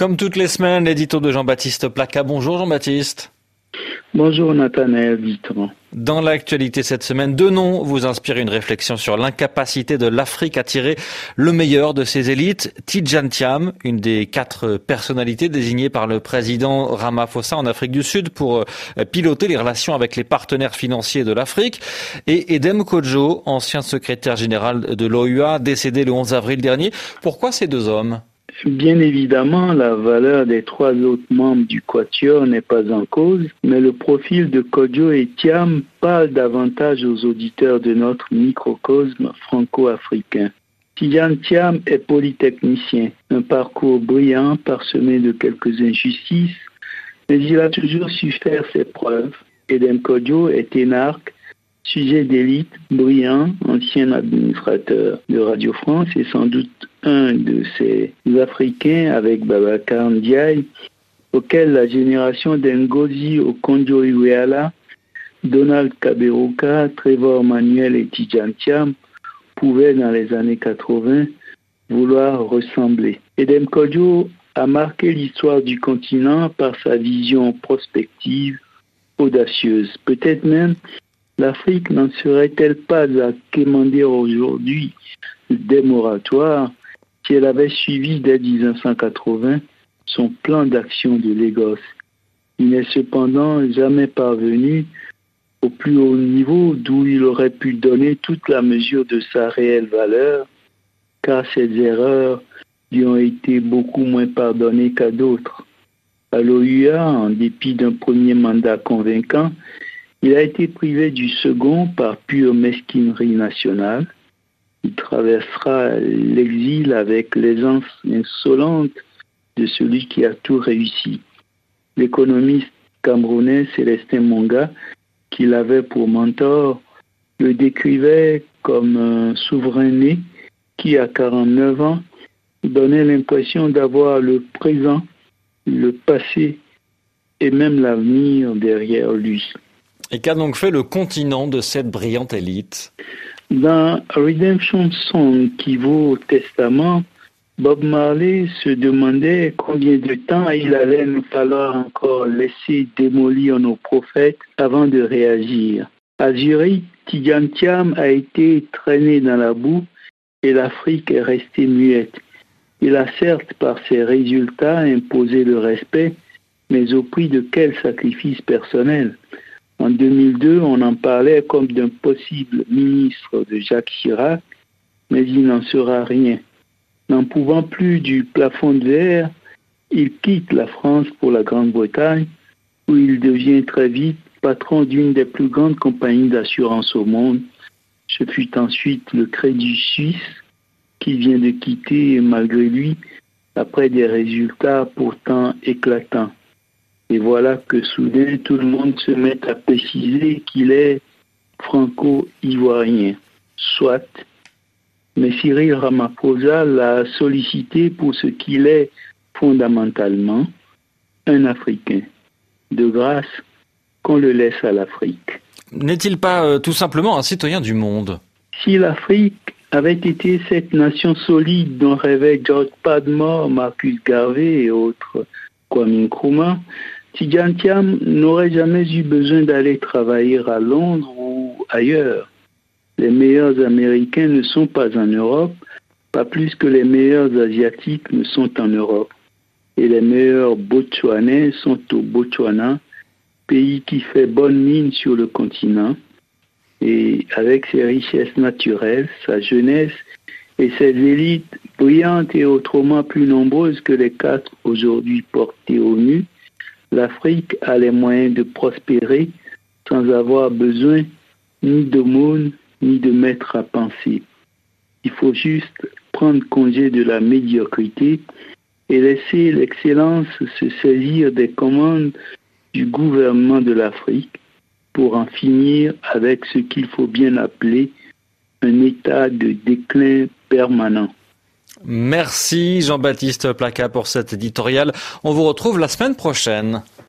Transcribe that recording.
Comme toutes les semaines, l'édito de Jean-Baptiste Placa. Bonjour Jean-Baptiste. Bonjour Nathanaël Vitran. Dans l'actualité cette semaine, deux noms vous inspirent une réflexion sur l'incapacité de l'Afrique à tirer le meilleur de ses élites. Tidjan Thiam, une des quatre personnalités désignées par le président Ramaphosa en Afrique du Sud pour euh, piloter les relations avec les partenaires financiers de l'Afrique. Et Edem Kojo, ancien secrétaire général de l'OUA, décédé le 11 avril dernier. Pourquoi ces deux hommes? Bien évidemment, la valeur des trois autres membres du Quatuor n'est pas en cause, mais le profil de Kodjo et Thiam parle davantage aux auditeurs de notre microcosme franco-africain. Tian Thiam est polytechnicien, un parcours brillant parsemé de quelques injustices, mais il a toujours su faire ses preuves. Edem Kodjo est énarque, sujet d'élite, brillant, ancien administrateur de Radio France et sans doute un de ces Africains avec Babacar Ndiaye, auquel la génération d'Ngozi Okonjo-Iweala, Donald Kaberuka, Trevor Manuel et Tidjan Thiam pouvaient dans les années 80 vouloir ressembler. Edem Kodjo a marqué l'histoire du continent par sa vision prospective, audacieuse. Peut-être même l'Afrique n'en serait-elle pas à quémander aujourd'hui des moratoires si elle avait suivi dès 1980 son plan d'action de Lagos? Il n'est cependant jamais parvenu au plus haut niveau d'où il aurait pu donner toute la mesure de sa réelle valeur, car ses erreurs lui ont été beaucoup moins pardonnées qu'à d'autres. À l'OUA, en dépit d'un premier mandat convaincant, il a été privé du second par pure mesquinerie nationale. Il traversera l'exil avec l'aisance insolente de celui qui a tout réussi. L'économiste camerounais Célestin Monga, qu'il avait pour mentor, le décrivait comme un souverain né qui, à 49 ans, donnait l'impression d'avoir le présent, le passé et même l'avenir derrière lui. Et qu'a donc fait le continent de cette brillante élite? Dans Redemption Song, qui vaut au Testament, Bob Marley se demandait combien de temps il allait nous falloir encore laisser démolir nos prophètes avant de réagir. À Zurich, Tigantiam a été traîné dans la boue et l'Afrique est restée muette. Il a certes par ses résultats imposé le respect, mais au prix de quel sacrifice personnel? En 2002, on en parlait comme d'un possible ministre de Jacques Chirac, mais il n'en sera rien. N'en pouvant plus du plafond de verre, il quitte la France pour la Grande-Bretagne, où il devient très vite patron d'une des plus grandes compagnies d'assurance au monde. Ce fut ensuite le Crédit Suisse qu'il vient de quitter malgré lui après des résultats pourtant éclatants. Et voilà que soudain, tout le monde se met à préciser qu'il est franco-ivoirien. Soit. Mais Cyril Ramaphosa l'a sollicité pour ce qu'il est fondamentalement, un Africain. De grâce, qu'on le laisse à l'Afrique. N'est-il pas euh, tout simplement un citoyen du monde? Si l'Afrique avait été cette nation solide dont rêvaient George Padmore, Marcus Garvey et autres Kwame Nkrumah, Tidjantiam n'aurait jamais eu besoin d'aller travailler à Londres ou ailleurs. Les meilleurs Américains ne sont pas en Europe, pas plus que les meilleurs Asiatiques ne sont en Europe. Et les meilleurs Botswanais sont au Botswana, pays qui fait bonne mine sur le continent. Et avec ses richesses naturelles, sa jeunesse et ses élites brillantes et autrement plus nombreuses que les quatre aujourd'hui portées au nu, l'Afrique a les moyens de prospérer sans avoir besoin ni monde ni de maître à penser. Il faut juste prendre congé de la médiocrité et laisser l'excellence se saisir des commandes du gouvernement de l'Afrique pour en finir avec ce qu'il faut bien appeler un état de déclin permanent. Merci Jean-Baptiste Placa pour cet éditorial. On vous retrouve la semaine prochaine.